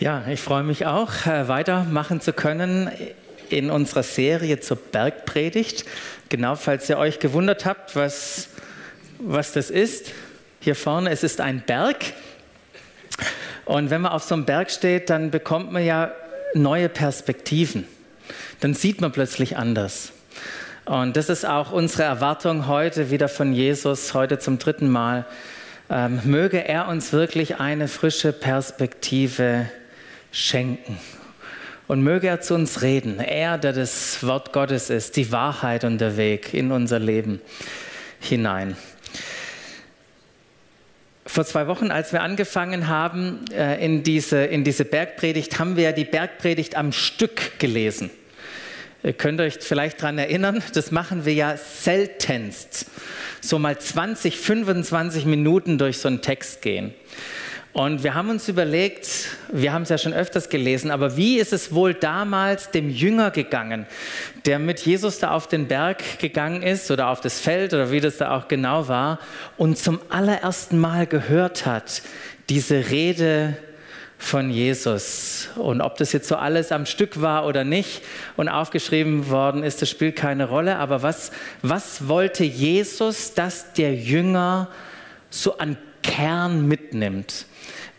Ja, ich freue mich auch, äh, weitermachen zu können in unserer Serie zur Bergpredigt. Genau, falls ihr euch gewundert habt, was, was das ist. Hier vorne, es ist ein Berg. Und wenn man auf so einem Berg steht, dann bekommt man ja neue Perspektiven. Dann sieht man plötzlich anders. Und das ist auch unsere Erwartung heute wieder von Jesus, heute zum dritten Mal. Ähm, möge er uns wirklich eine frische Perspektive schenken. Und möge er zu uns reden. Er, der das Wort Gottes ist, die Wahrheit und der Weg in unser Leben hinein. Vor zwei Wochen, als wir angefangen haben äh, in, diese, in diese Bergpredigt, haben wir die Bergpredigt am Stück gelesen. Ihr könnt euch vielleicht daran erinnern, das machen wir ja seltenst. So mal 20, 25 Minuten durch so einen Text gehen. Und wir haben uns überlegt, wir haben es ja schon öfters gelesen, aber wie ist es wohl damals dem Jünger gegangen, der mit Jesus da auf den Berg gegangen ist oder auf das Feld oder wie das da auch genau war und zum allerersten Mal gehört hat, diese Rede von Jesus. Und ob das jetzt so alles am Stück war oder nicht und aufgeschrieben worden ist, das spielt keine Rolle. Aber was, was wollte Jesus, dass der Jünger so an Kern mitnimmt?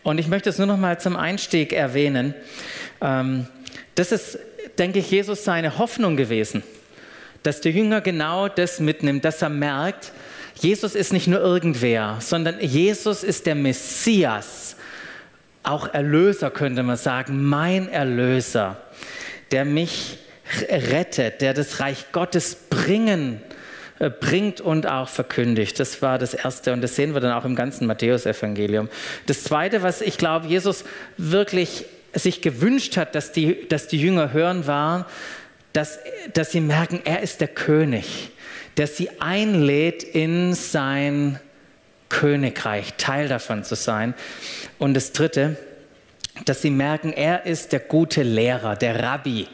Und ich möchte es nur noch mal zum Einstieg erwähnen. Ähm, das ist, denke ich, Jesus seine Hoffnung gewesen, dass der Jünger genau das mitnimmt, dass er merkt, Jesus ist nicht nur irgendwer, sondern Jesus ist der Messias, auch Erlöser könnte man sagen, mein Erlöser, der mich rettet, der das Reich Gottes bringen bringt und auch verkündigt. Das war das Erste und das sehen wir dann auch im ganzen Matthäusevangelium. Das Zweite, was ich glaube, Jesus wirklich sich gewünscht hat, dass die, dass die Jünger hören, war, dass, dass sie merken, er ist der König, der sie einlädt in sein Königreich, Teil davon zu sein. Und das Dritte, dass sie merken, er ist der gute Lehrer, der Rabbi,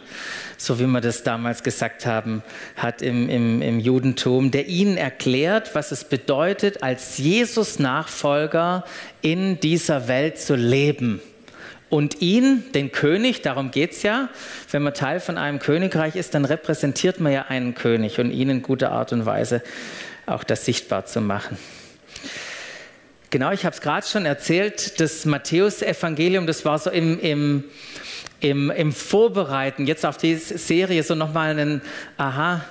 so wie wir das damals gesagt haben, hat im, im, im Judentum, der ihnen erklärt, was es bedeutet, als Jesus-Nachfolger in dieser Welt zu leben. Und ihn, den König, darum geht es ja, wenn man Teil von einem Königreich ist, dann repräsentiert man ja einen König und ihn in guter Art und Weise auch das sichtbar zu machen. Genau, ich habe es gerade schon erzählt, das Matthäus-Evangelium, das war so im, im im, im Vorbereiten jetzt auf die Serie so nochmal ein Aha,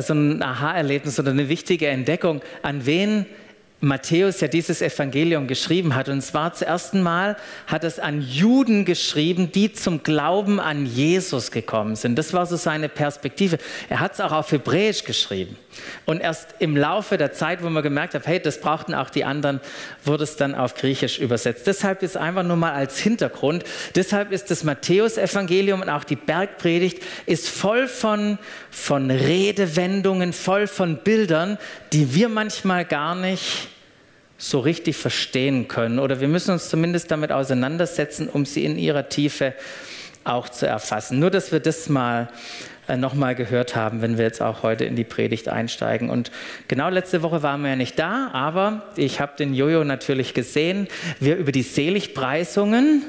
so ein Aha-Erlebnis oder eine wichtige Entdeckung. An wen Matthäus ja dieses Evangelium geschrieben hat. Und zwar zum ersten Mal hat es an Juden geschrieben, die zum Glauben an Jesus gekommen sind. Das war so seine Perspektive. Er hat es auch auf Hebräisch geschrieben. Und erst im Laufe der Zeit, wo man gemerkt hat, hey, das brauchten auch die anderen, wurde es dann auf Griechisch übersetzt. Deshalb ist einfach nur mal als Hintergrund. Deshalb ist das Matthäus-Evangelium und auch die Bergpredigt ist voll von, von Redewendungen, voll von Bildern, die wir manchmal gar nicht so richtig verstehen können. Oder wir müssen uns zumindest damit auseinandersetzen, um sie in ihrer Tiefe auch zu erfassen. Nur, dass wir das mal äh, nochmal gehört haben, wenn wir jetzt auch heute in die Predigt einsteigen. Und genau letzte Woche waren wir ja nicht da, aber ich habe den Jojo natürlich gesehen. Wir über die Seligpreisungen,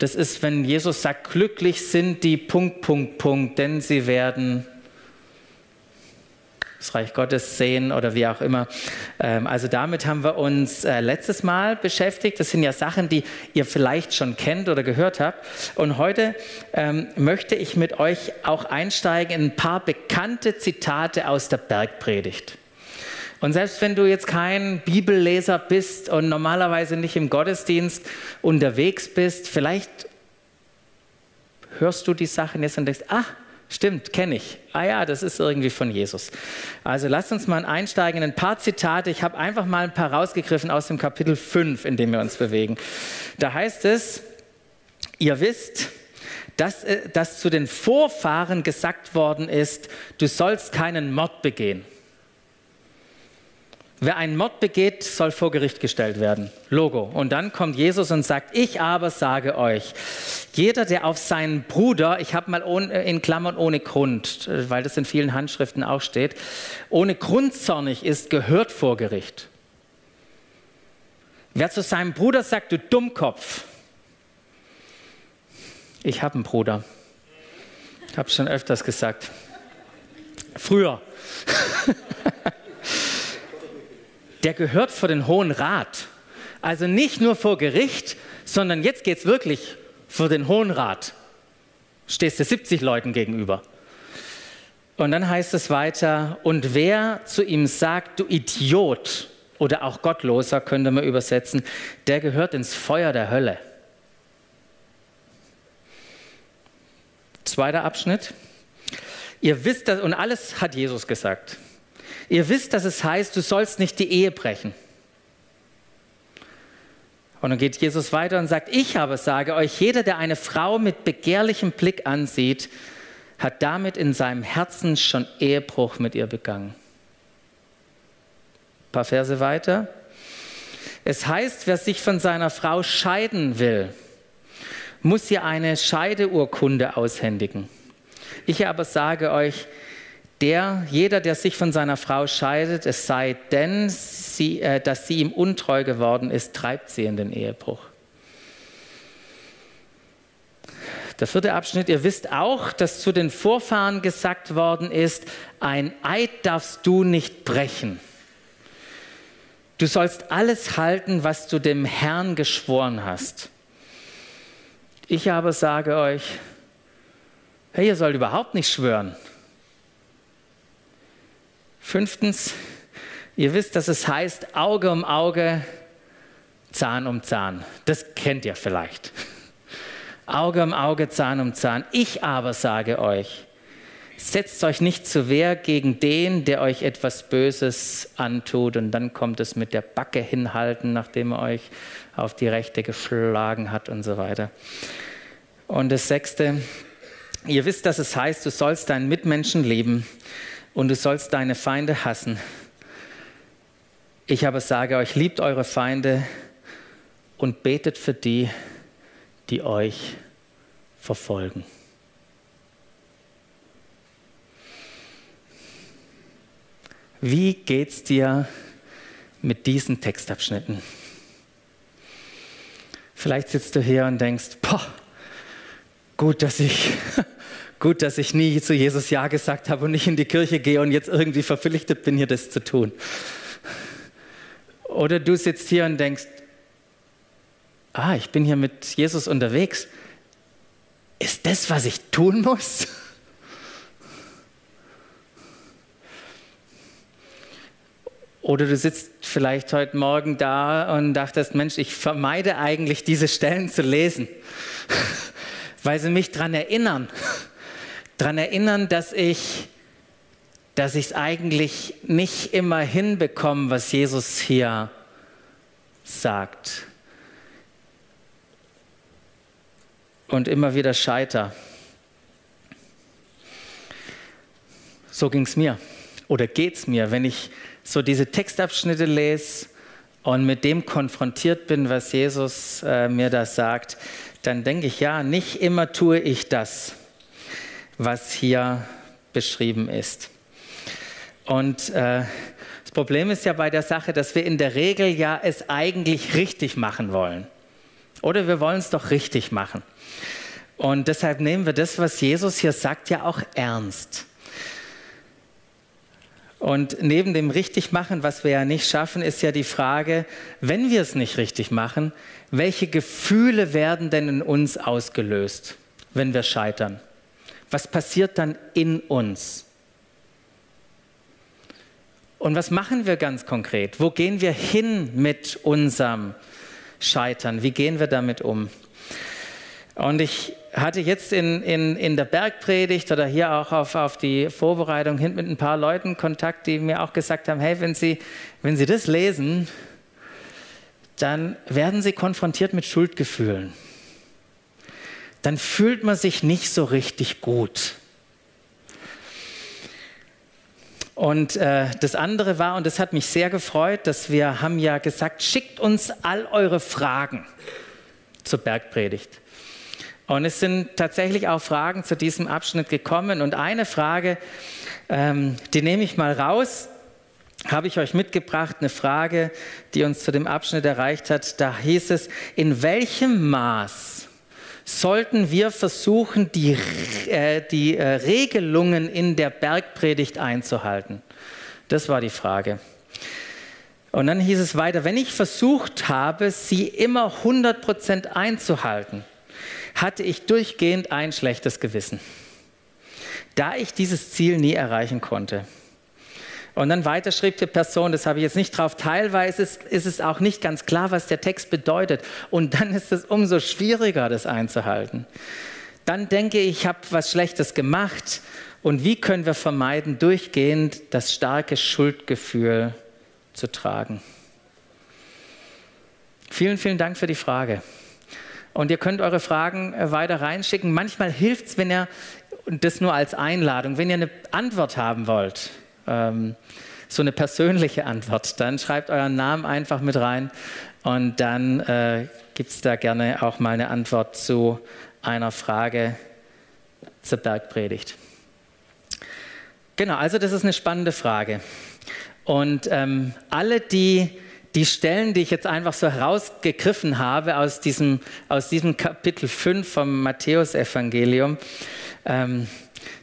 das ist, wenn Jesus sagt, glücklich sind die Punkt, Punkt, Punkt, denn sie werden das Reich Gottes sehen oder wie auch immer. Ähm, also damit haben wir uns äh, letztes Mal beschäftigt. Das sind ja Sachen, die ihr vielleicht schon kennt oder gehört habt. Und heute ähm, möchte ich mit euch auch einsteigen in ein paar bekannte Zitate aus der Bergpredigt. Und selbst wenn du jetzt kein Bibelleser bist und normalerweise nicht im Gottesdienst unterwegs bist, vielleicht hörst du die Sachen jetzt und denkst, ach, Stimmt, kenne ich. Ah ja, das ist irgendwie von Jesus. Also lasst uns mal einsteigen in ein paar Zitate. Ich habe einfach mal ein paar rausgegriffen aus dem Kapitel 5, in dem wir uns bewegen. Da heißt es, ihr wisst, dass, äh, dass zu den Vorfahren gesagt worden ist, du sollst keinen Mord begehen. Wer einen Mord begeht, soll vor Gericht gestellt werden. Logo. Und dann kommt Jesus und sagt, ich aber sage euch, jeder, der auf seinen Bruder, ich habe mal ohne, in Klammern ohne Grund, weil das in vielen Handschriften auch steht, ohne Grund zornig ist, gehört vor Gericht. Wer zu seinem Bruder sagt, du Dummkopf, Ich habe einen Bruder. Ich habe schon öfters gesagt. Früher. Der gehört vor den Hohen Rat. Also nicht nur vor Gericht, sondern jetzt geht es wirklich vor den Hohen Rat. Stehst du 70 Leuten gegenüber. Und dann heißt es weiter, und wer zu ihm sagt, du Idiot oder auch Gottloser, könnte man übersetzen, der gehört ins Feuer der Hölle. Zweiter Abschnitt. Ihr wisst das, und alles hat Jesus gesagt. Ihr wisst, dass es heißt, du sollst nicht die Ehe brechen. Und dann geht Jesus weiter und sagt, ich aber sage euch, jeder, der eine Frau mit begehrlichem Blick ansieht, hat damit in seinem Herzen schon Ehebruch mit ihr begangen. Ein paar Verse weiter. Es heißt, wer sich von seiner Frau scheiden will, muss ihr eine Scheideurkunde aushändigen. Ich aber sage euch, der, jeder, der sich von seiner Frau scheidet, es sei denn, sie, äh, dass sie ihm untreu geworden ist, treibt sie in den Ehebruch. Der vierte Abschnitt, ihr wisst auch, dass zu den Vorfahren gesagt worden ist, ein Eid darfst du nicht brechen. Du sollst alles halten, was du dem Herrn geschworen hast. Ich aber sage euch, hey, ihr sollt überhaupt nicht schwören. Fünftens, ihr wisst, dass es heißt Auge um Auge, Zahn um Zahn. Das kennt ihr vielleicht. Auge um Auge, Zahn um Zahn. Ich aber sage euch, setzt euch nicht zu Wehr gegen den, der euch etwas Böses antut. Und dann kommt es mit der Backe hinhalten, nachdem er euch auf die Rechte geschlagen hat und so weiter. Und das Sechste, ihr wisst, dass es heißt, du sollst deinen Mitmenschen lieben und du sollst deine Feinde hassen. Ich aber sage euch, liebt eure Feinde und betet für die, die euch verfolgen. Wie geht's dir mit diesen Textabschnitten? Vielleicht sitzt du hier und denkst, boah, gut, dass ich Gut, dass ich nie zu Jesus Ja gesagt habe und nicht in die Kirche gehe und jetzt irgendwie verpflichtet bin, hier das zu tun. Oder du sitzt hier und denkst, ah, ich bin hier mit Jesus unterwegs. Ist das, was ich tun muss? Oder du sitzt vielleicht heute Morgen da und dachtest, Mensch, ich vermeide eigentlich diese Stellen zu lesen, weil sie mich daran erinnern, daran erinnern, dass ich dass ich es eigentlich nicht immer hinbekomme, was Jesus hier sagt. Und immer wieder scheiter. So ging es mir oder geht es mir, wenn ich so diese Textabschnitte lese und mit dem konfrontiert bin, was Jesus äh, mir da sagt, dann denke ich, ja, nicht immer tue ich das was hier beschrieben ist. Und äh, das Problem ist ja bei der Sache, dass wir in der Regel ja es eigentlich richtig machen wollen. Oder wir wollen es doch richtig machen. Und deshalb nehmen wir das, was Jesus hier sagt, ja auch ernst. Und neben dem Richtigmachen, was wir ja nicht schaffen, ist ja die Frage, wenn wir es nicht richtig machen, welche Gefühle werden denn in uns ausgelöst, wenn wir scheitern? Was passiert dann in uns? Und was machen wir ganz konkret? Wo gehen wir hin mit unserem Scheitern? Wie gehen wir damit um? Und ich hatte jetzt in, in, in der Bergpredigt oder hier auch auf, auf die Vorbereitung hin mit ein paar Leuten Kontakt, die mir auch gesagt haben, hey, wenn Sie, wenn Sie das lesen, dann werden Sie konfrontiert mit Schuldgefühlen dann fühlt man sich nicht so richtig gut. Und äh, das andere war, und das hat mich sehr gefreut, dass wir haben ja gesagt, schickt uns all eure Fragen zur Bergpredigt. Und es sind tatsächlich auch Fragen zu diesem Abschnitt gekommen. Und eine Frage, ähm, die nehme ich mal raus, habe ich euch mitgebracht, eine Frage, die uns zu dem Abschnitt erreicht hat. Da hieß es, in welchem Maß sollten wir versuchen, die, äh, die äh, Regelungen in der Bergpredigt einzuhalten? Das war die Frage. Und dann hieß es weiter, wenn ich versucht habe, sie immer 100% einzuhalten, hatte ich durchgehend ein schlechtes Gewissen, da ich dieses Ziel nie erreichen konnte. Und dann weiter schrieb die Person, das habe ich jetzt nicht drauf, teilweise ist, ist es auch nicht ganz klar, was der Text bedeutet. Und dann ist es umso schwieriger, das einzuhalten. Dann denke ich, ich habe was Schlechtes gemacht. Und wie können wir vermeiden, durchgehend das starke Schuldgefühl zu tragen? Vielen, vielen Dank für die Frage. Und ihr könnt eure Fragen äh, weiter reinschicken. Manchmal hilft es, wenn ihr, und das nur als Einladung, wenn ihr eine Antwort haben wollt ähm, so eine persönliche Antwort, dann schreibt euren Namen einfach mit rein und dann äh, gibt es da gerne auch mal eine Antwort zu einer Frage zur Bergpredigt. Genau, also das ist eine spannende Frage. Und ähm, alle die, die Stellen, die ich jetzt einfach so herausgegriffen habe aus diesem, aus diesem Kapitel 5 vom Matthäusevangelium, ähm,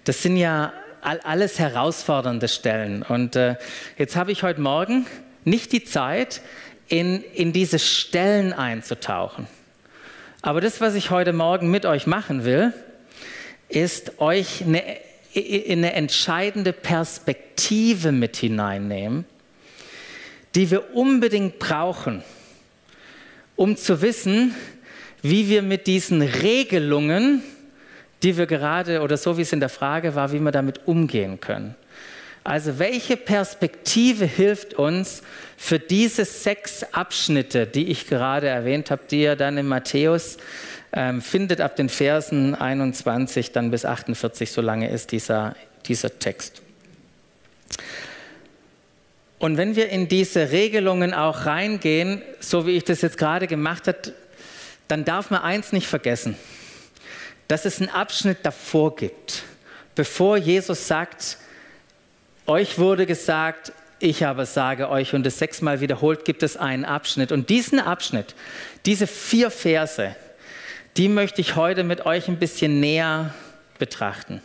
das sind ja alles herausfordernde Stellen. Und äh, jetzt habe ich heute Morgen nicht die Zeit, in, in diese Stellen einzutauchen. Aber das, was ich heute Morgen mit euch machen will, ist euch eine, in eine entscheidende Perspektive mit hineinnehmen, die wir unbedingt brauchen, um zu wissen, wie wir mit diesen Regelungen, die wir gerade oder so wie es in der Frage war, wie wir damit umgehen können. Also welche Perspektive hilft uns für diese sechs Abschnitte, die ich gerade erwähnt habe, die ihr dann in Matthäus ähm, findet ab den Versen 21 dann bis 48, so lange ist dieser, dieser Text. Und wenn wir in diese Regelungen auch reingehen, so wie ich das jetzt gerade gemacht habe, dann darf man eins nicht vergessen dass es einen Abschnitt davor gibt, bevor Jesus sagt, euch wurde gesagt, ich aber sage euch und es sechsmal wiederholt, gibt es einen Abschnitt. Und diesen Abschnitt, diese vier Verse, die möchte ich heute mit euch ein bisschen näher betrachten.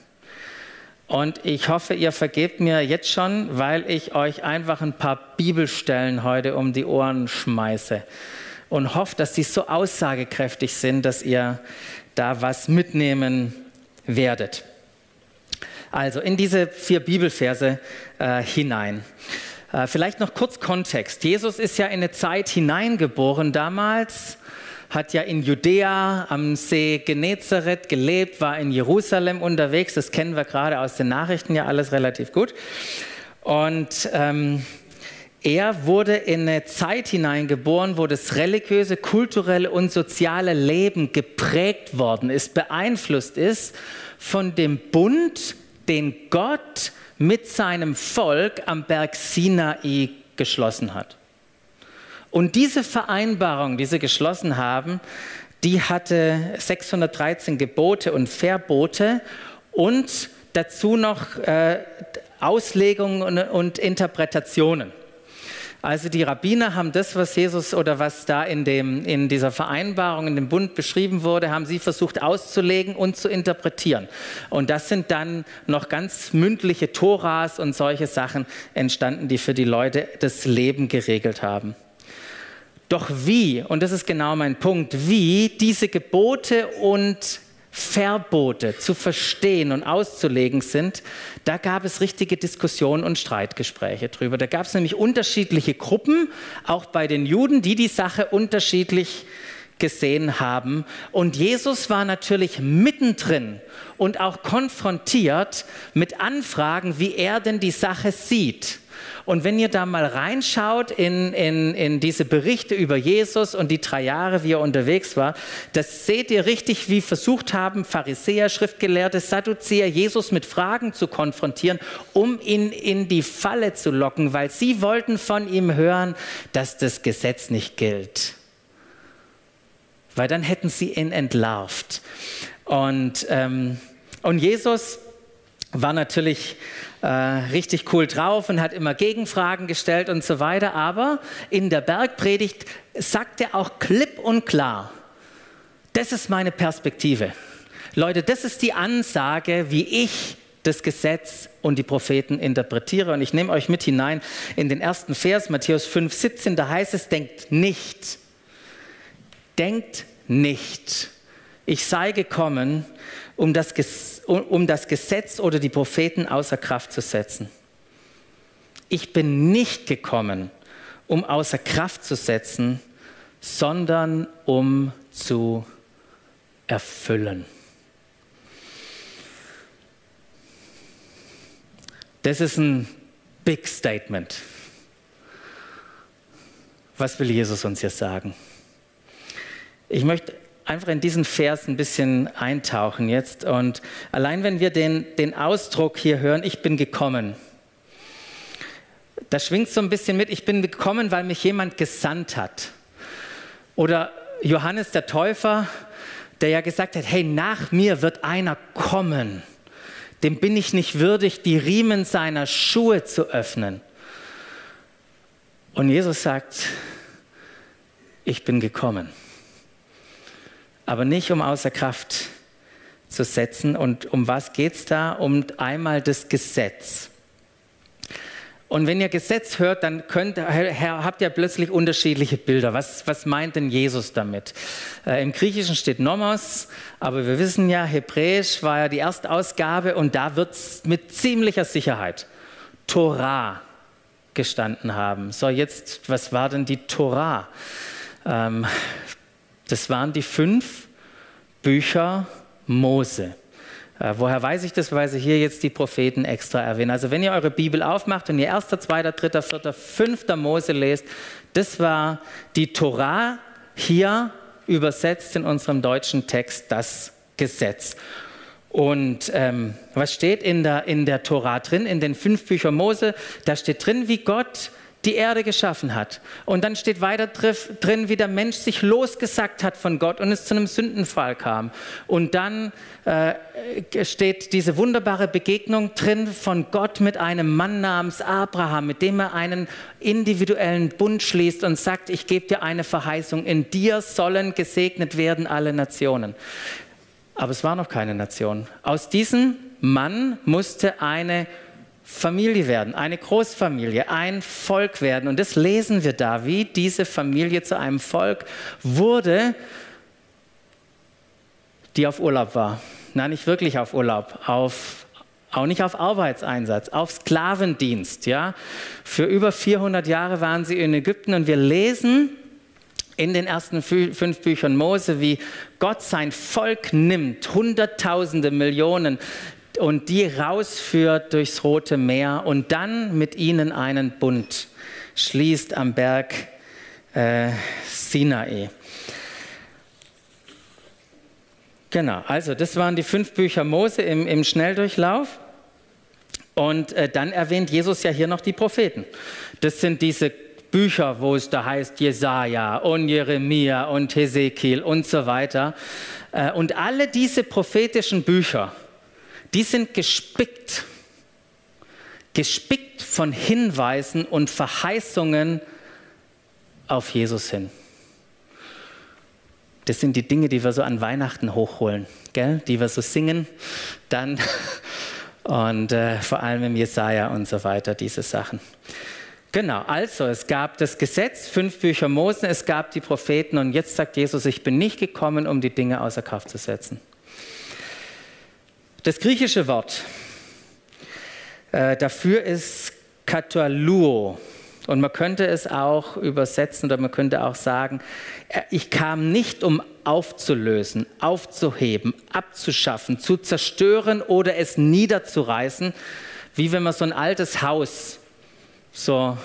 Und ich hoffe, ihr vergebt mir jetzt schon, weil ich euch einfach ein paar Bibelstellen heute um die Ohren schmeiße und hoffe, dass die so aussagekräftig sind, dass ihr da was mitnehmen werdet. Also in diese vier Bibelverse äh, hinein. Äh, vielleicht noch kurz Kontext. Jesus ist ja in eine Zeit hineingeboren damals, hat ja in Judäa am See Genezareth gelebt, war in Jerusalem unterwegs. Das kennen wir gerade aus den Nachrichten ja alles relativ gut. Und ähm, er wurde in eine Zeit hineingeboren, wo das religiöse, kulturelle und soziale Leben geprägt worden ist, beeinflusst ist von dem Bund, den Gott mit seinem Volk am Berg Sinai geschlossen hat. Und diese Vereinbarung, die sie geschlossen haben, die hatte 613 Gebote und Verbote und dazu noch äh, Auslegungen und Interpretationen. Also die Rabbiner haben das, was Jesus oder was da in, dem, in dieser Vereinbarung, in dem Bund beschrieben wurde, haben sie versucht auszulegen und zu interpretieren. Und das sind dann noch ganz mündliche Toras und solche Sachen entstanden, die für die Leute das Leben geregelt haben. Doch wie, und das ist genau mein Punkt, wie diese Gebote und Verbote zu verstehen und auszulegen sind, da gab es richtige Diskussionen und Streitgespräche drüber. Da gab es nämlich unterschiedliche Gruppen, auch bei den Juden, die die Sache unterschiedlich gesehen haben. Und Jesus war natürlich mittendrin und auch konfrontiert mit Anfragen, wie er denn die Sache sieht. Und wenn ihr da mal reinschaut in, in, in diese Berichte über Jesus und die drei Jahre, wie er unterwegs war, das seht ihr richtig, wie versucht haben Pharisäer, Schriftgelehrte, Sadduzäer, Jesus mit Fragen zu konfrontieren, um ihn in die Falle zu locken, weil sie wollten von ihm hören, dass das Gesetz nicht gilt. Weil dann hätten sie ihn entlarvt. Und, ähm, und Jesus war natürlich äh, richtig cool drauf und hat immer Gegenfragen gestellt und so weiter. Aber in der Bergpredigt sagt er auch klipp und klar, Das ist meine Perspektive. Leute, das ist die Ansage, wie ich das Gesetz und die Propheten interpretiere. Und ich nehme euch mit hinein in den ersten Vers, Matthäus 5, 17, da heißt es, denkt nicht, denkt nicht, ich sei gekommen, um das, um das Gesetz oder die Propheten außer Kraft zu setzen. Ich bin nicht gekommen, um außer Kraft zu setzen, sondern um zu erfüllen. Das ist ein Big Statement. Was will Jesus uns hier sagen? Ich möchte einfach in diesen Vers ein bisschen eintauchen jetzt. Und allein wenn wir den, den Ausdruck hier hören, ich bin gekommen, da schwingt so ein bisschen mit, ich bin gekommen, weil mich jemand gesandt hat. Oder Johannes der Täufer, der ja gesagt hat, hey, nach mir wird einer kommen dem bin ich nicht würdig, die Riemen seiner Schuhe zu öffnen. Und Jesus sagt, ich bin gekommen, aber nicht um außer Kraft zu setzen. Und um was geht es da? Um einmal das Gesetz. Und wenn ihr Gesetz hört, dann könnt, habt ihr plötzlich unterschiedliche Bilder. Was, was meint denn Jesus damit? Äh, Im Griechischen steht Nomos, aber wir wissen ja, Hebräisch war ja die Erstausgabe und da wird es mit ziemlicher Sicherheit Torah gestanden haben. So, jetzt, was war denn die Torah? Ähm, das waren die fünf Bücher Mose. Äh, woher weiß ich das? Weil sie hier jetzt die Propheten extra erwähnen. Also wenn ihr eure Bibel aufmacht und ihr 1., 2., 3., 4., 5. Mose lest, das war die Torah hier übersetzt in unserem deutschen Text das Gesetz. Und ähm, was steht in der, in der Torah drin, in den fünf Büchern Mose? Da steht drin, wie Gott die Erde geschaffen hat. Und dann steht weiter drin, wie der Mensch sich losgesagt hat von Gott und es zu einem Sündenfall kam. Und dann äh, steht diese wunderbare Begegnung drin von Gott mit einem Mann namens Abraham, mit dem er einen individuellen Bund schließt und sagt, ich gebe dir eine Verheißung, in dir sollen gesegnet werden alle Nationen. Aber es war noch keine Nation. Aus diesem Mann musste eine Familie werden, eine Großfamilie, ein Volk werden. Und das lesen wir da, wie diese Familie zu einem Volk wurde, die auf Urlaub war. Nein, nicht wirklich auf Urlaub, auf, auch nicht auf Arbeitseinsatz, auf Sklavendienst. Ja? Für über 400 Jahre waren sie in Ägypten und wir lesen in den ersten fünf Büchern Mose, wie Gott sein Volk nimmt, Hunderttausende, Millionen, und die rausführt durchs Rote Meer und dann mit ihnen einen Bund schließt am Berg äh, Sinai. Genau, also das waren die fünf Bücher Mose im, im Schnelldurchlauf. Und äh, dann erwähnt Jesus ja hier noch die Propheten. Das sind diese Bücher, wo es da heißt Jesaja und Jeremia und Hesekiel und so weiter. Äh, und alle diese prophetischen Bücher, die sind gespickt, gespickt von Hinweisen und Verheißungen auf Jesus hin. Das sind die Dinge, die wir so an Weihnachten hochholen, gell? die wir so singen, dann und äh, vor allem im Jesaja und so weiter, diese Sachen. Genau, also es gab das Gesetz, fünf Bücher Mose, es gab die Propheten und jetzt sagt Jesus, ich bin nicht gekommen, um die Dinge außer Kraft zu setzen. Das griechische Wort äh, dafür ist kataluo. Und man könnte es auch übersetzen oder man könnte auch sagen, äh, ich kam nicht, um aufzulösen, aufzuheben, abzuschaffen, zu zerstören oder es niederzureißen, wie wenn man so ein altes Haus so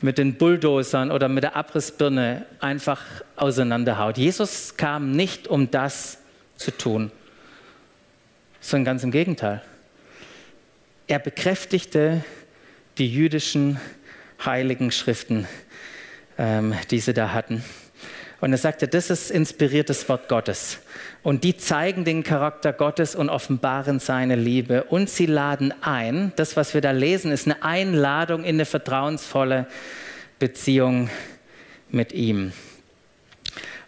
mit den Bulldozern oder mit der Abrissbirne einfach auseinanderhaut. Jesus kam nicht, um das zu tun sondern ganz im Gegenteil. Er bekräftigte die jüdischen heiligen Schriften, ähm, die sie da hatten. Und er sagte, das ist inspiriertes Wort Gottes. Und die zeigen den Charakter Gottes und offenbaren seine Liebe. Und sie laden ein. Das, was wir da lesen, ist eine Einladung in eine vertrauensvolle Beziehung mit ihm.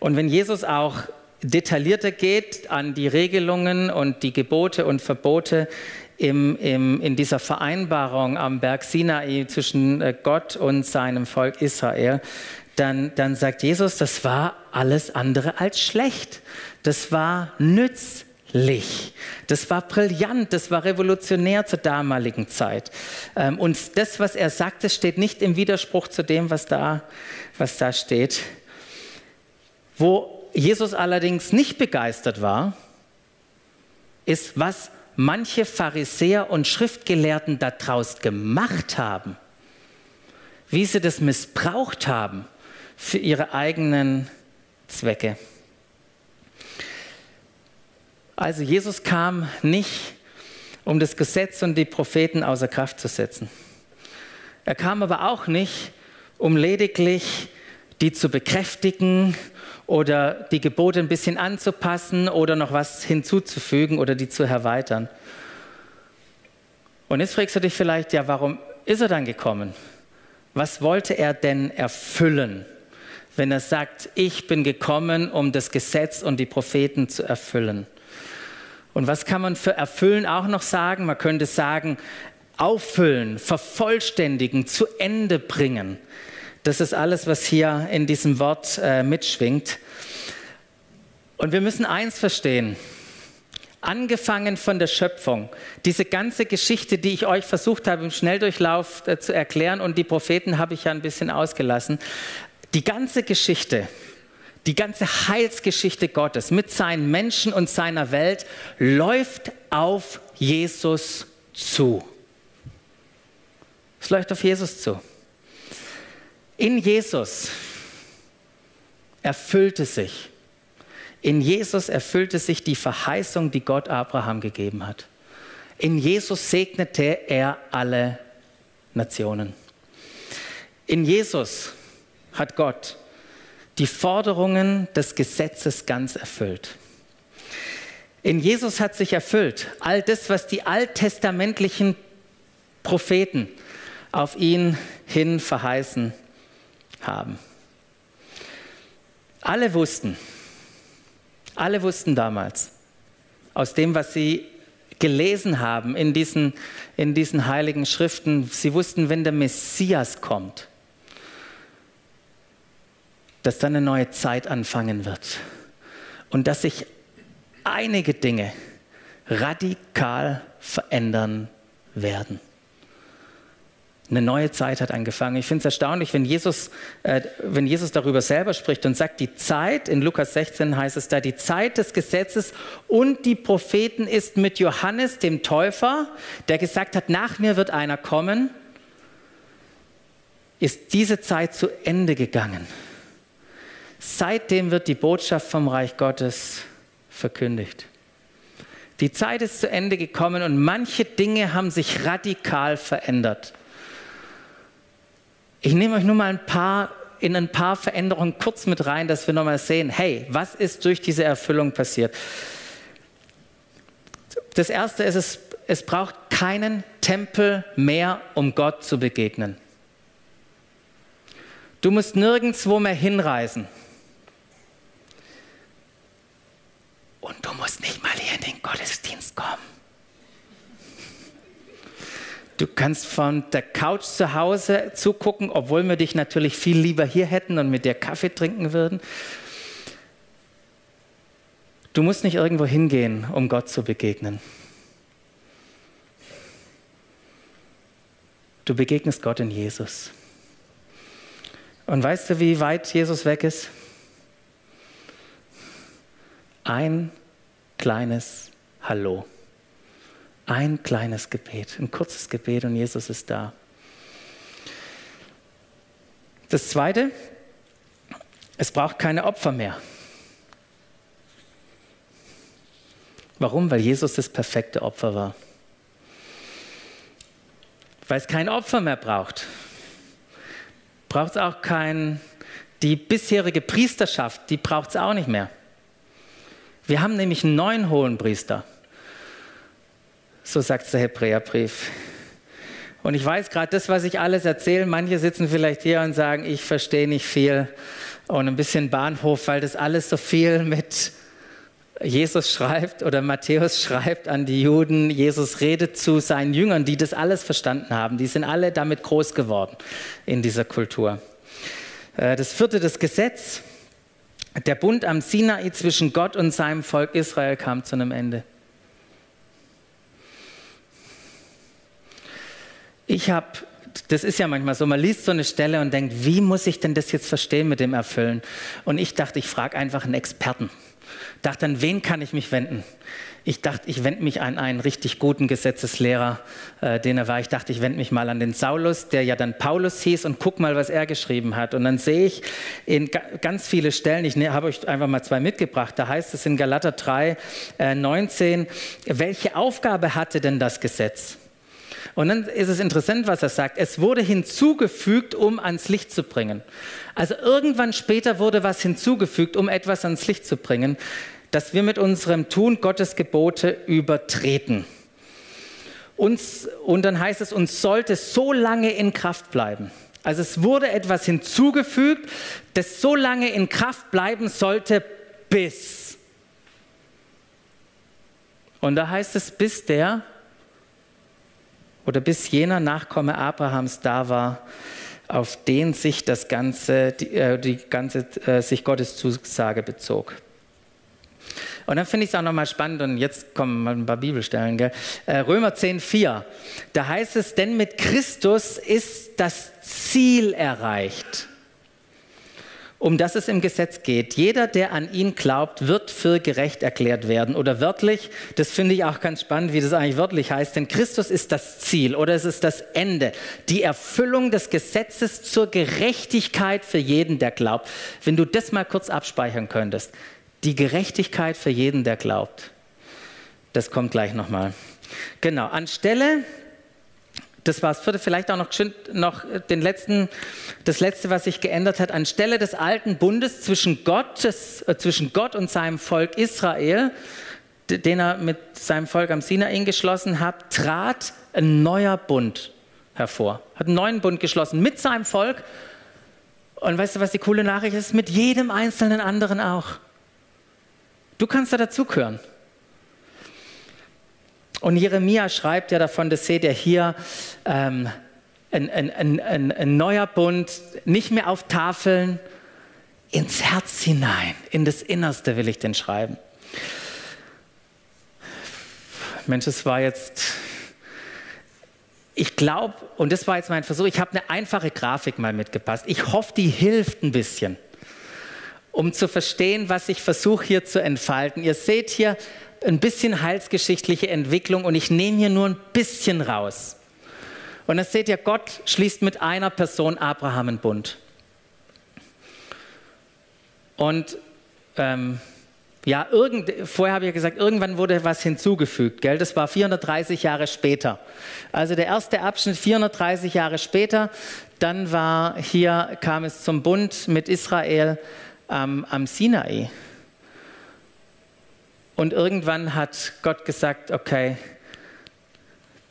Und wenn Jesus auch detaillierter geht an die Regelungen und die Gebote und Verbote im, im, in dieser Vereinbarung am Berg Sinai zwischen äh, Gott und seinem Volk Israel, dann, dann sagt Jesus, das war alles andere als schlecht. Das war nützlich. Das war brillant, das war revolutionär zur damaligen Zeit. Ähm, und das, was er sagt, das steht nicht im Widerspruch zu dem, was da, was da steht. Wo Jesus allerdings nicht begeistert war, ist, was manche Pharisäer und Schriftgelehrten daraus gemacht haben, wie sie das missbraucht haben für ihre eigenen Zwecke. Also Jesus kam nicht, um das Gesetz und die Propheten außer Kraft zu setzen. Er kam aber auch nicht, um lediglich die zu bekräftigen oder die Gebote ein bisschen anzupassen oder noch was hinzuzufügen oder die zu erweitern. Und jetzt fragst du dich vielleicht, ja, warum ist er dann gekommen? Was wollte er denn erfüllen, wenn er sagt, ich bin gekommen, um das Gesetz und die Propheten zu erfüllen? Und was kann man für erfüllen auch noch sagen? Man könnte sagen, auffüllen, vervollständigen, zu Ende bringen. Das ist alles, was hier in diesem Wort äh, mitschwingt. Und wir müssen eins verstehen. Angefangen von der Schöpfung, diese ganze Geschichte, die ich euch versucht habe im Schnelldurchlauf äh, zu erklären und die Propheten habe ich ja ein bisschen ausgelassen, die ganze Geschichte, die ganze Heilsgeschichte Gottes mit seinen Menschen und seiner Welt läuft auf Jesus zu. Es läuft auf Jesus zu. In Jesus erfüllte sich, in Jesus erfüllte sich die Verheißung, die Gott Abraham gegeben hat. In Jesus segnete er alle Nationen. In Jesus hat Gott die Forderungen des Gesetzes ganz erfüllt. In Jesus hat sich erfüllt all das, was die alttestamentlichen Propheten auf ihn hin verheißen haben. Alle wussten, alle wussten damals, aus dem, was sie gelesen haben in diesen, in diesen heiligen Schriften, sie wussten, wenn der Messias kommt, dass dann eine neue Zeit anfangen wird und dass sich einige Dinge radikal verändern werden. Eine neue Zeit hat angefangen. Ich finde es erstaunlich, wenn Jesus, äh, wenn Jesus darüber selber spricht und sagt, die Zeit, in Lukas 16 heißt es da, die Zeit des Gesetzes und die Propheten ist mit Johannes, dem Täufer, der gesagt hat, nach mir wird einer kommen, ist diese Zeit zu Ende gegangen. Seitdem wird die Botschaft vom Reich Gottes verkündigt. Die Zeit ist zu Ende gekommen und manche Dinge haben sich radikal verändert. Ich nehme euch nur mal ein paar, in ein paar Veränderungen kurz mit rein, dass wir nochmal sehen, hey, was ist durch diese Erfüllung passiert? Das erste ist, es, es braucht keinen Tempel mehr, um Gott zu begegnen. Du musst nirgendwo mehr hinreisen. Und du musst nicht mal hier in den Gottesdienst kommen. Du kannst von der Couch zu Hause zugucken, obwohl wir dich natürlich viel lieber hier hätten und mit dir Kaffee trinken würden. Du musst nicht irgendwo hingehen, um Gott zu begegnen. Du begegnest Gott in Jesus. Und weißt du, wie weit Jesus weg ist? Ein kleines Hallo. Ein kleines Gebet, ein kurzes Gebet und Jesus ist da. Das Zweite, es braucht keine Opfer mehr. Warum? Weil Jesus das perfekte Opfer war. Weil es kein Opfer mehr braucht. Braucht es auch kein, die bisherige Priesterschaft, die braucht es auch nicht mehr. Wir haben nämlich einen neuen hohen Priester. So sagt der Hebräerbrief. Und ich weiß gerade, das, was ich alles erzähle, manche sitzen vielleicht hier und sagen, ich verstehe nicht viel und ein bisschen Bahnhof, weil das alles so viel mit Jesus schreibt oder Matthäus schreibt an die Juden, Jesus redet zu seinen Jüngern, die das alles verstanden haben. Die sind alle damit groß geworden in dieser Kultur. Äh, das vierte, das Gesetz. Der Bund am Sinai zwischen Gott und seinem Volk Israel kam zu einem Ende. Ich habe, das ist ja manchmal so, man liest so eine Stelle und denkt, wie muss ich denn das jetzt verstehen mit dem Erfüllen? Und ich dachte, ich frage einfach einen Experten. Dachte, an wen kann ich mich wenden? Ich dachte, ich wende mich an einen richtig guten Gesetzeslehrer, äh, den er war. Ich dachte, ich wende mich mal an den Saulus, der ja dann Paulus hieß, und guck mal, was er geschrieben hat. Und dann sehe ich in ganz viele Stellen, ich ne, habe euch einfach mal zwei mitgebracht, da heißt es in Galater 3, äh, 19, welche Aufgabe hatte denn das Gesetz? Und dann ist es interessant, was er sagt. Es wurde hinzugefügt, um ans Licht zu bringen. Also irgendwann später wurde was hinzugefügt, um etwas ans Licht zu bringen, dass wir mit unserem Tun Gottes Gebote übertreten. Uns, und dann heißt es, uns sollte so lange in Kraft bleiben. Also es wurde etwas hinzugefügt, das so lange in Kraft bleiben sollte, bis. Und da heißt es, bis der oder bis jener Nachkomme Abrahams da war, auf den sich das ganze, die, äh, die ganze äh, sich Gottes Zusage bezog. Und dann finde ich es auch nochmal spannend, und jetzt kommen mal ein paar Bibelstellen, gell? Äh, Römer 10, 4. Da heißt es, denn mit Christus ist das Ziel erreicht um das es im Gesetz geht. Jeder, der an ihn glaubt, wird für gerecht erklärt werden. Oder wörtlich, das finde ich auch ganz spannend, wie das eigentlich wörtlich heißt, denn Christus ist das Ziel oder es ist das Ende, die Erfüllung des Gesetzes zur Gerechtigkeit für jeden, der glaubt. Wenn du das mal kurz abspeichern könntest, die Gerechtigkeit für jeden, der glaubt. Das kommt gleich nochmal. Genau, anstelle das war es vierte, vielleicht auch noch, noch den letzten, das letzte, was sich geändert hat. Anstelle des alten Bundes zwischen, Gottes, äh, zwischen Gott und seinem Volk Israel, den er mit seinem Volk am Sinai geschlossen hat, trat ein neuer Bund hervor. Hat einen neuen Bund geschlossen mit seinem Volk. Und weißt du, was die coole Nachricht ist? Mit jedem einzelnen anderen auch. Du kannst da dazugehören. Und Jeremia schreibt ja davon, das seht ihr hier, ähm, ein, ein, ein, ein neuer Bund, nicht mehr auf Tafeln, ins Herz hinein, in das Innerste will ich den schreiben. Mensch, es war jetzt, ich glaube, und das war jetzt mein Versuch, ich habe eine einfache Grafik mal mitgepasst. Ich hoffe, die hilft ein bisschen, um zu verstehen, was ich versuche hier zu entfalten. Ihr seht hier ein bisschen heilsgeschichtliche Entwicklung und ich nehme hier nur ein bisschen raus. Und das seht ihr, Gott schließt mit einer Person Abraham einen Bund. Und ähm, ja, irgend, vorher habe ich ja gesagt, irgendwann wurde was hinzugefügt. Gell? Das war 430 Jahre später. Also der erste Abschnitt 430 Jahre später. Dann war hier kam es zum Bund mit Israel ähm, am Sinai. Und irgendwann hat Gott gesagt, okay,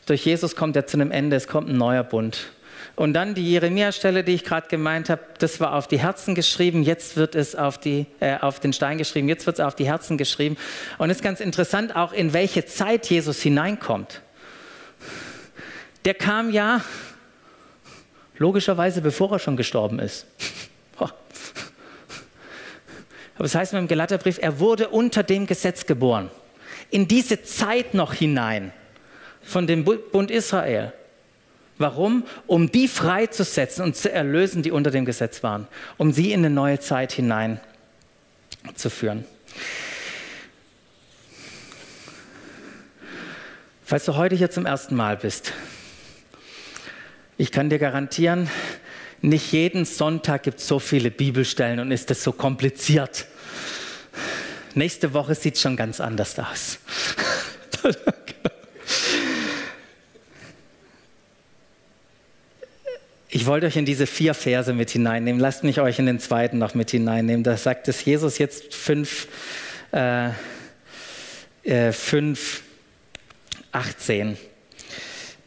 durch Jesus kommt er zu einem Ende, es kommt ein neuer Bund. Und dann die Jeremia-Stelle, die ich gerade gemeint habe, das war auf die Herzen geschrieben, jetzt wird es auf, die, äh, auf den Stein geschrieben, jetzt wird es auf die Herzen geschrieben. Und es ist ganz interessant auch, in welche Zeit Jesus hineinkommt. Der kam ja logischerweise, bevor er schon gestorben ist. Aber es das heißt im Galaterbrief, er wurde unter dem Gesetz geboren. In diese Zeit noch hinein von dem Bund Israel. Warum? Um die freizusetzen und zu erlösen, die unter dem Gesetz waren. Um sie in eine neue Zeit hinein zu führen. Falls du heute hier zum ersten Mal bist, ich kann dir garantieren, nicht jeden Sonntag gibt es so viele Bibelstellen und ist das so kompliziert. Nächste Woche sieht es schon ganz anders aus. Ich wollte euch in diese vier Verse mit hineinnehmen. Lasst mich euch in den zweiten noch mit hineinnehmen. Da sagt es Jesus jetzt fünf, äh, äh, 5 18.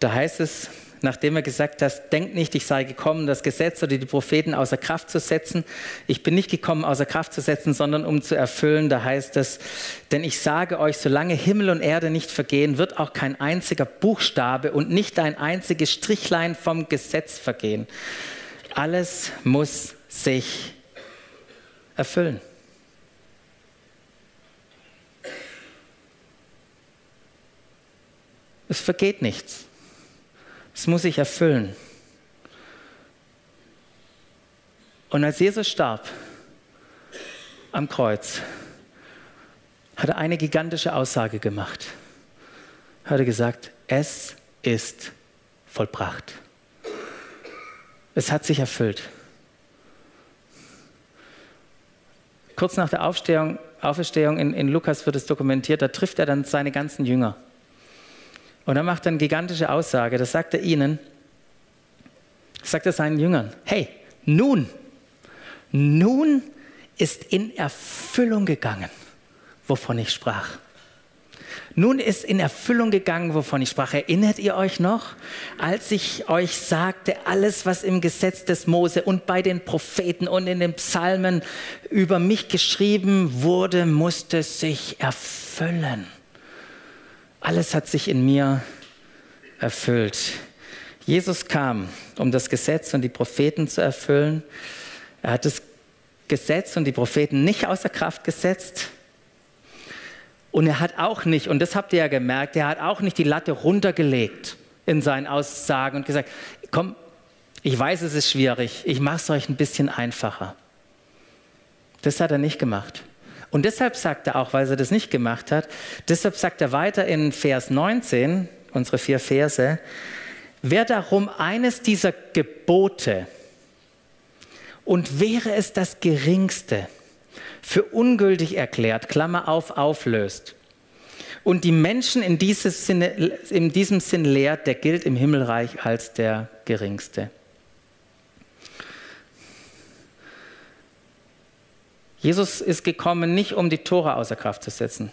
Da heißt es, nachdem er gesagt hat, denkt nicht, ich sei gekommen, das Gesetz oder die Propheten außer Kraft zu setzen. Ich bin nicht gekommen, außer Kraft zu setzen, sondern um zu erfüllen. Da heißt es, denn ich sage euch, solange Himmel und Erde nicht vergehen, wird auch kein einziger Buchstabe und nicht ein einziges Strichlein vom Gesetz vergehen. Alles muss sich erfüllen. Es vergeht nichts. Es muss sich erfüllen. Und als Jesus starb am Kreuz, hat er eine gigantische Aussage gemacht. Er hat gesagt, es ist vollbracht. Es hat sich erfüllt. Kurz nach der Auferstehung in, in Lukas wird es dokumentiert, da trifft er dann seine ganzen Jünger. Und er macht eine gigantische Aussage. Das sagt er ihnen, sagt er seinen Jüngern, hey, nun, nun ist in Erfüllung gegangen, wovon ich sprach. Nun ist in Erfüllung gegangen, wovon ich sprach. Erinnert ihr euch noch, als ich euch sagte, alles, was im Gesetz des Mose und bei den Propheten und in den Psalmen über mich geschrieben wurde, musste sich erfüllen. Alles hat sich in mir erfüllt. Jesus kam, um das Gesetz und die Propheten zu erfüllen. Er hat das Gesetz und die Propheten nicht außer Kraft gesetzt. Und er hat auch nicht, und das habt ihr ja gemerkt, er hat auch nicht die Latte runtergelegt in seinen Aussagen und gesagt, komm, ich weiß, es ist schwierig, ich mache es euch ein bisschen einfacher. Das hat er nicht gemacht. Und deshalb sagt er auch, weil er das nicht gemacht hat, deshalb sagt er weiter in Vers 19, unsere vier Verse, wer darum eines dieser Gebote und wäre es das geringste für ungültig erklärt, Klammer auf, auflöst und die Menschen in, Sinne, in diesem Sinn lehrt, der gilt im Himmelreich als der geringste. Jesus ist gekommen, nicht um die Tora außer Kraft zu setzen.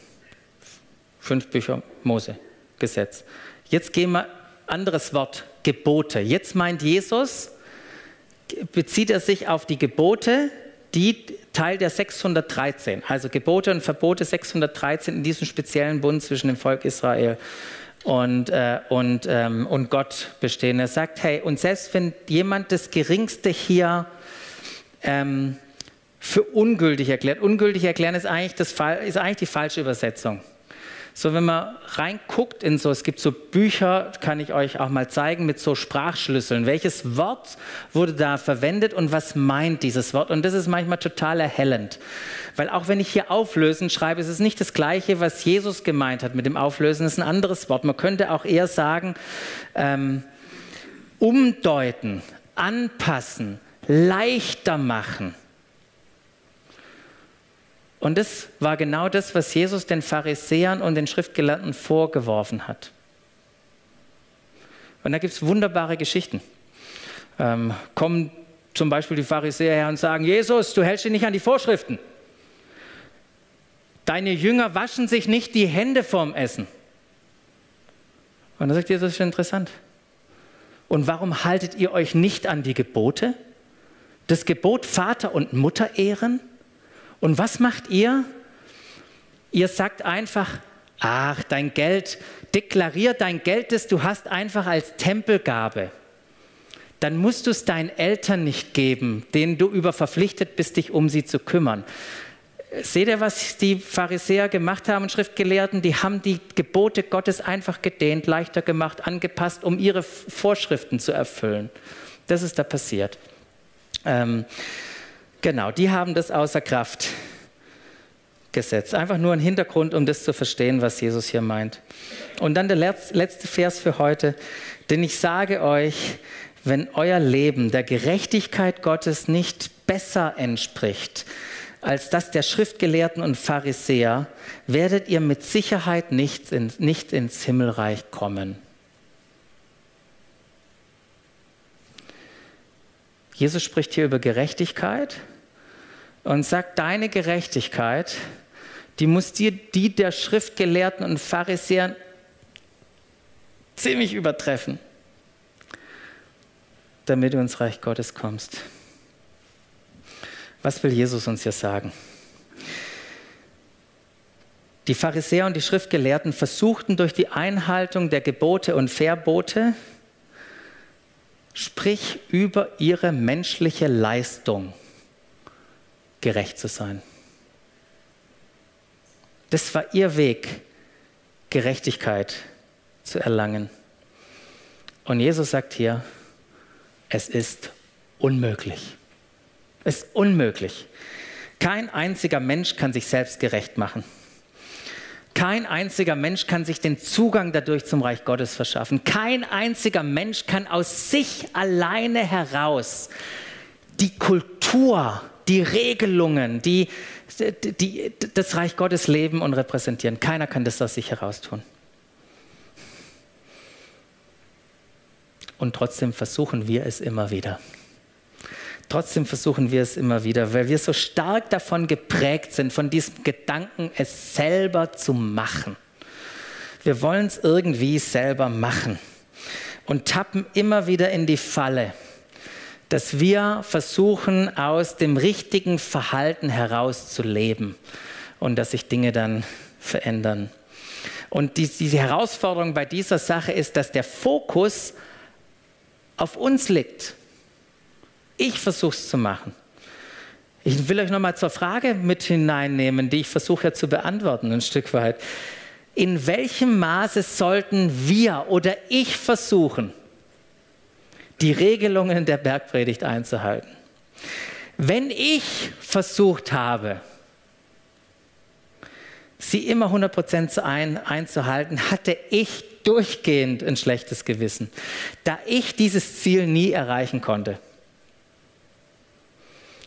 Fünf Bücher Mose, Gesetz. Jetzt gehen wir anderes Wort, Gebote. Jetzt meint Jesus, bezieht er sich auf die Gebote, die Teil der 613, also Gebote und Verbote 613 in diesem speziellen Bund zwischen dem Volk Israel und, äh, und, ähm, und Gott bestehen. Er sagt, hey, und selbst wenn jemand das Geringste hier ähm, für ungültig erklärt. Ungültig erklären ist eigentlich, das, ist eigentlich die falsche Übersetzung. So, wenn man reinguckt in so, es gibt so Bücher, kann ich euch auch mal zeigen, mit so Sprachschlüsseln. Welches Wort wurde da verwendet und was meint dieses Wort? Und das ist manchmal total erhellend. Weil auch wenn ich hier auflösen schreibe, ist es nicht das Gleiche, was Jesus gemeint hat mit dem Auflösen, es ist ein anderes Wort. Man könnte auch eher sagen, ähm, umdeuten, anpassen, leichter machen. Und das war genau das, was Jesus den Pharisäern und den Schriftgelehrten vorgeworfen hat. Und da gibt es wunderbare Geschichten. Ähm, kommen zum Beispiel die Pharisäer her und sagen, Jesus, du hältst dich nicht an die Vorschriften. Deine Jünger waschen sich nicht die Hände vorm Essen. Und da sagt Jesus, das ist interessant. Und warum haltet ihr euch nicht an die Gebote? Das Gebot Vater und Mutter ehren? Und was macht ihr? Ihr sagt einfach, ach, dein Geld, deklarier dein Geld, das du hast, einfach als Tempelgabe. Dann musst du es deinen Eltern nicht geben, denen du über verpflichtet bist, dich um sie zu kümmern. Seht ihr, was die Pharisäer gemacht haben Schriftgelehrten? Die haben die Gebote Gottes einfach gedehnt, leichter gemacht, angepasst, um ihre Vorschriften zu erfüllen. Das ist da passiert. Ähm, Genau, die haben das außer Kraft gesetzt. Einfach nur ein Hintergrund, um das zu verstehen, was Jesus hier meint. Und dann der letzte Vers für heute. Denn ich sage euch, wenn euer Leben der Gerechtigkeit Gottes nicht besser entspricht als das der Schriftgelehrten und Pharisäer, werdet ihr mit Sicherheit nicht, in, nicht ins Himmelreich kommen. Jesus spricht hier über Gerechtigkeit und sagt, deine Gerechtigkeit, die muss dir die der Schriftgelehrten und Pharisäern ziemlich übertreffen. damit du ins Reich Gottes kommst. Was will Jesus uns hier sagen? Die Pharisäer und die Schriftgelehrten versuchten durch die Einhaltung der Gebote und Verbote, sprich über ihre menschliche Leistung, gerecht zu sein. Das war ihr Weg, Gerechtigkeit zu erlangen. Und Jesus sagt hier, es ist unmöglich. Es ist unmöglich. Kein einziger Mensch kann sich selbst gerecht machen. Kein einziger Mensch kann sich den Zugang dadurch zum Reich Gottes verschaffen. Kein einziger Mensch kann aus sich alleine heraus die Kultur, die Regelungen, die, die, das Reich Gottes leben und repräsentieren. Keiner kann das aus sich heraus tun. Und trotzdem versuchen wir es immer wieder. Trotzdem versuchen wir es immer wieder, weil wir so stark davon geprägt sind, von diesem Gedanken, es selber zu machen. Wir wollen es irgendwie selber machen und tappen immer wieder in die Falle, dass wir versuchen, aus dem richtigen Verhalten heraus zu leben und dass sich Dinge dann verändern. Und die, die Herausforderung bei dieser Sache ist, dass der Fokus auf uns liegt ich versuche es zu machen. Ich will euch nochmal zur Frage mit hineinnehmen, die ich versuche ja zu beantworten, ein Stück weit. In welchem Maße sollten wir oder ich versuchen, die Regelungen der Bergpredigt einzuhalten? Wenn ich versucht habe, sie immer 100% ein, einzuhalten, hatte ich durchgehend ein schlechtes Gewissen, da ich dieses Ziel nie erreichen konnte.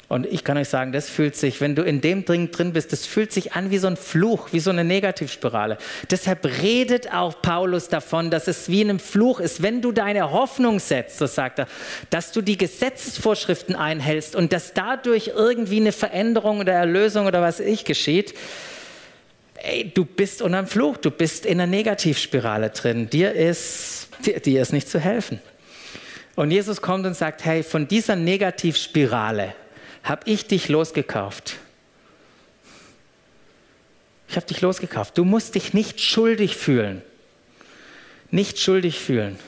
Und ich kann euch sagen, das fühlt sich, wenn du in dem Ding drin bist, das fühlt sich an wie so ein Fluch, wie so eine Negativspirale. Deshalb redet auch Paulus davon, dass es wie in einem Fluch ist. Wenn du deine Hoffnung setzt, so sagt er, dass du die Gesetzesvorschriften einhältst und dass dadurch irgendwie eine Veränderung oder Erlösung oder was ich geschieht, ey, du bist unter einem Fluch, du bist in einer Negativspirale drin. Dir ist, dir, dir ist nicht zu helfen. Und Jesus kommt und sagt, hey, von dieser Negativspirale, habe ich dich losgekauft. Ich habe dich losgekauft. Du musst dich nicht schuldig fühlen. Nicht schuldig fühlen.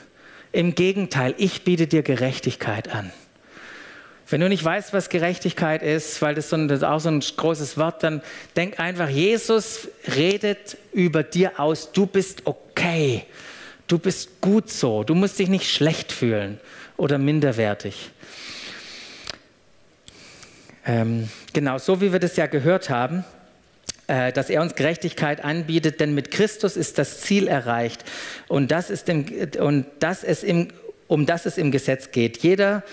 Im Gegenteil, ich biete dir Gerechtigkeit an. Wenn du nicht weißt, was Gerechtigkeit ist, weil das, so ein, das ist auch so ein großes Wort, dann denk einfach, Jesus redet über dir aus, du bist okay, du bist gut so, du musst dich nicht schlecht fühlen oder minderwertig. Ähm, genau, so wie wir das ja gehört haben, äh, dass er uns Gerechtigkeit anbietet, denn mit Christus ist das Ziel erreicht und das ist im, und das es im, um das es im Gesetz geht. Jeder,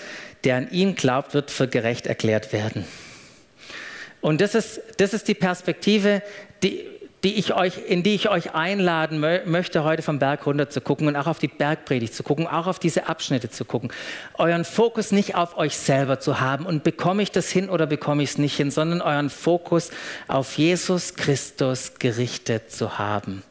der an ihn glaubt, wird für gerecht erklärt werden. Und das ist, das ist die Perspektive, die, die ich euch, in die ich euch einladen mö möchte, heute vom Berg runter zu gucken und auch auf die Bergpredigt zu gucken, auch auf diese Abschnitte zu gucken. Euren Fokus nicht auf euch selber zu haben und bekomme ich das hin oder bekomme ich es nicht hin, sondern euren Fokus auf Jesus Christus gerichtet zu haben.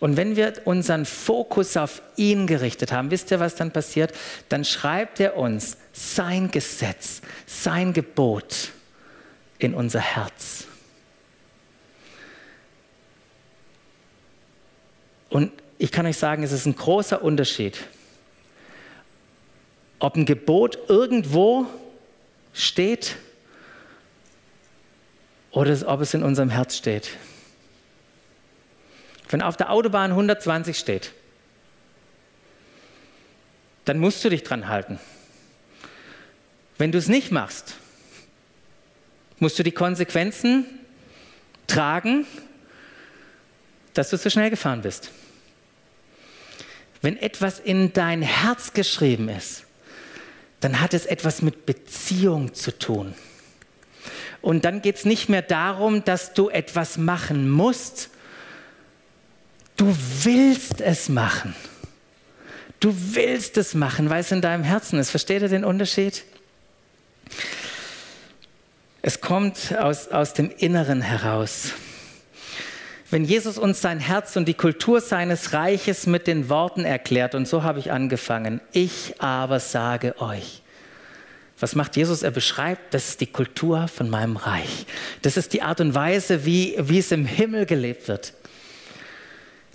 Und wenn wir unseren Fokus auf ihn gerichtet haben, wisst ihr, was dann passiert? Dann schreibt er uns sein Gesetz, sein Gebot in unser Herz. Und ich kann euch sagen, es ist ein großer Unterschied, ob ein Gebot irgendwo steht oder ob es in unserem Herz steht. Wenn auf der Autobahn 120 steht, dann musst du dich dran halten. Wenn du es nicht machst, musst du die Konsequenzen tragen, dass du zu schnell gefahren bist. Wenn etwas in dein Herz geschrieben ist, dann hat es etwas mit Beziehung zu tun. Und dann geht es nicht mehr darum, dass du etwas machen musst. Du willst es machen. Du willst es machen, weil es in deinem Herzen ist. Versteht ihr den Unterschied? Es kommt aus, aus dem Inneren heraus. wenn Jesus uns sein Herz und die Kultur seines Reiches mit den Worten erklärt, und so habe ich angefangen, ich aber sage euch. Was macht Jesus? Er beschreibt, das ist die Kultur von meinem Reich. Das ist die Art und Weise, wie, wie es im Himmel gelebt wird.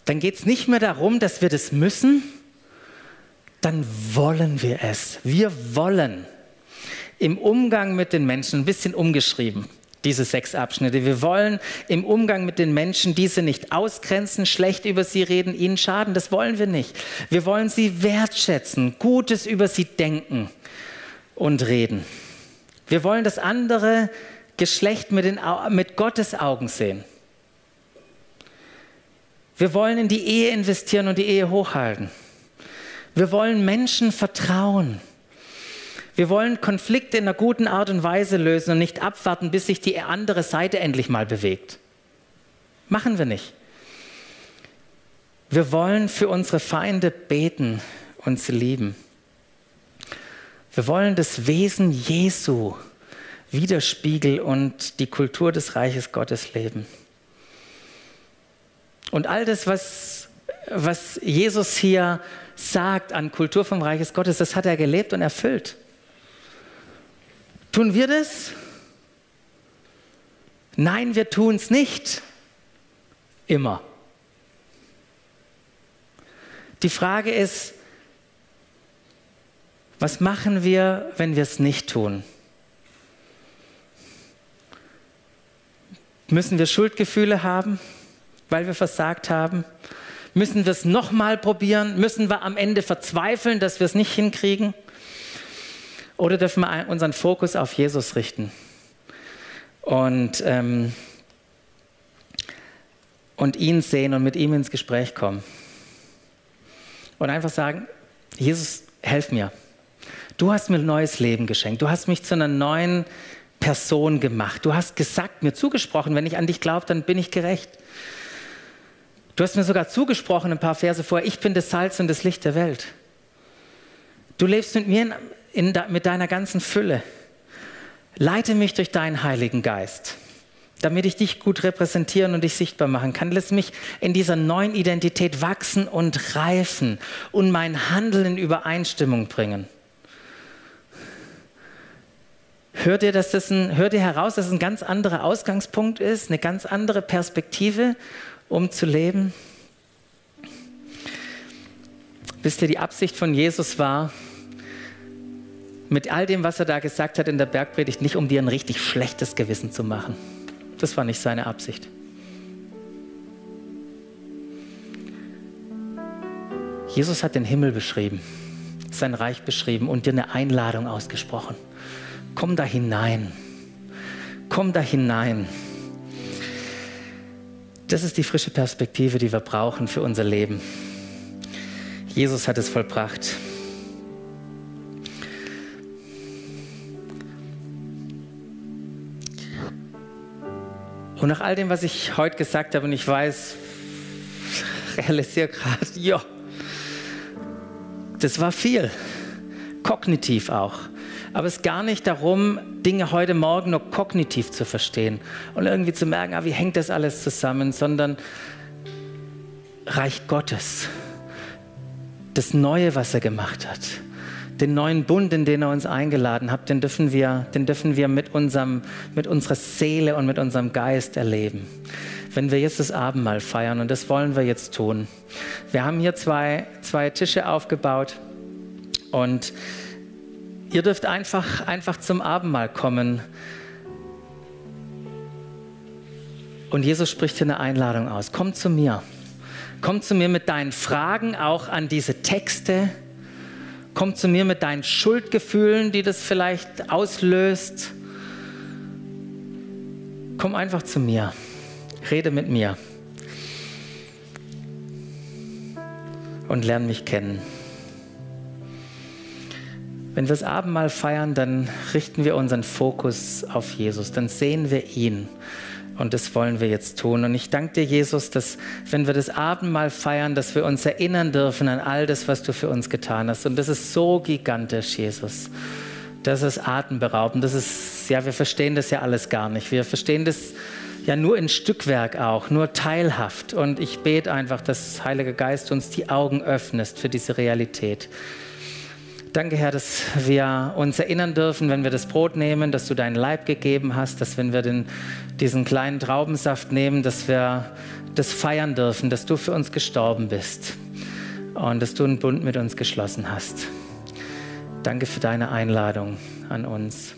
Dann geht es nicht mehr darum, dass wir das müssen, dann wollen wir es. Wir wollen im Umgang mit den Menschen, ein bisschen umgeschrieben, diese sechs Abschnitte. Wir wollen im Umgang mit den Menschen diese nicht ausgrenzen, schlecht über sie reden, ihnen schaden. Das wollen wir nicht. Wir wollen sie wertschätzen, Gutes über sie denken und reden. Wir wollen das andere Geschlecht mit, den, mit Gottes Augen sehen. Wir wollen in die Ehe investieren und die Ehe hochhalten. Wir wollen Menschen vertrauen. Wir wollen Konflikte in einer guten Art und Weise lösen und nicht abwarten, bis sich die andere Seite endlich mal bewegt. Machen wir nicht. Wir wollen für unsere Feinde beten und sie lieben. Wir wollen das Wesen Jesu widerspiegeln und die Kultur des Reiches Gottes leben. Und all das, was, was Jesus hier sagt an Kultur vom Reiches Gottes, das hat er gelebt und erfüllt. Tun wir das? Nein, wir tun es nicht. Immer. Die Frage ist, was machen wir, wenn wir es nicht tun? Müssen wir Schuldgefühle haben, weil wir versagt haben? Müssen wir es nochmal probieren? Müssen wir am Ende verzweifeln, dass wir es nicht hinkriegen? Oder dürfen wir unseren Fokus auf Jesus richten und, ähm, und ihn sehen und mit ihm ins Gespräch kommen? Und einfach sagen, Jesus, helf mir. Du hast mir ein neues Leben geschenkt. Du hast mich zu einer neuen Person gemacht. Du hast gesagt, mir zugesprochen, wenn ich an dich glaube, dann bin ich gerecht. Du hast mir sogar zugesprochen, ein paar Verse vorher, ich bin das Salz und das Licht der Welt. Du lebst mit mir in, in, mit deiner ganzen Fülle. Leite mich durch deinen Heiligen Geist, damit ich dich gut repräsentieren und dich sichtbar machen kann. Lass mich in dieser neuen Identität wachsen und reifen und mein Handeln in Übereinstimmung bringen. Hört ihr, dass das ein, hört ihr heraus, dass es ein ganz anderer Ausgangspunkt ist, eine ganz andere Perspektive um zu leben? Wisst ihr, die Absicht von Jesus war, mit all dem, was er da gesagt hat in der Bergpredigt, nicht um dir ein richtig schlechtes Gewissen zu machen. Das war nicht seine Absicht. Jesus hat den Himmel beschrieben, sein Reich beschrieben und dir eine Einladung ausgesprochen. Komm da hinein. Komm da hinein. Das ist die frische Perspektive, die wir brauchen für unser Leben. Jesus hat es vollbracht. Und nach all dem, was ich heute gesagt habe, und ich weiß, realisiere gerade, ja, das war viel, kognitiv auch. Aber es ist gar nicht darum, Dinge heute Morgen nur kognitiv zu verstehen und irgendwie zu merken, ah, wie hängt das alles zusammen, sondern Reich Gottes, das Neue, was er gemacht hat, den neuen Bund, in den er uns eingeladen hat, den dürfen wir, den dürfen wir mit, unserem, mit unserer Seele und mit unserem Geist erleben. Wenn wir jetzt das Abendmahl feiern, und das wollen wir jetzt tun. Wir haben hier zwei, zwei Tische aufgebaut und Ihr dürft einfach, einfach zum Abendmahl kommen. Und Jesus spricht hier eine Einladung aus. Komm zu mir. Komm zu mir mit deinen Fragen auch an diese Texte. Komm zu mir mit deinen Schuldgefühlen, die das vielleicht auslöst. Komm einfach zu mir. Rede mit mir. Und lerne mich kennen. Wenn wir das Abendmahl feiern, dann richten wir unseren Fokus auf Jesus, dann sehen wir ihn. Und das wollen wir jetzt tun. Und ich danke dir, Jesus, dass wenn wir das Abendmahl feiern, dass wir uns erinnern dürfen an all das, was du für uns getan hast. Und das ist so gigantisch, Jesus. Das ist atemberaubend. Das ist, ja, wir verstehen das ja alles gar nicht. Wir verstehen das ja nur in Stückwerk auch, nur teilhaft. Und ich bete einfach, dass Heilige Geist uns die Augen öffnest für diese Realität. Danke, Herr, dass wir uns erinnern dürfen, wenn wir das Brot nehmen, dass du deinen Leib gegeben hast, dass wenn wir den, diesen kleinen Traubensaft nehmen, dass wir das feiern dürfen, dass du für uns gestorben bist und dass du einen Bund mit uns geschlossen hast. Danke für deine Einladung an uns.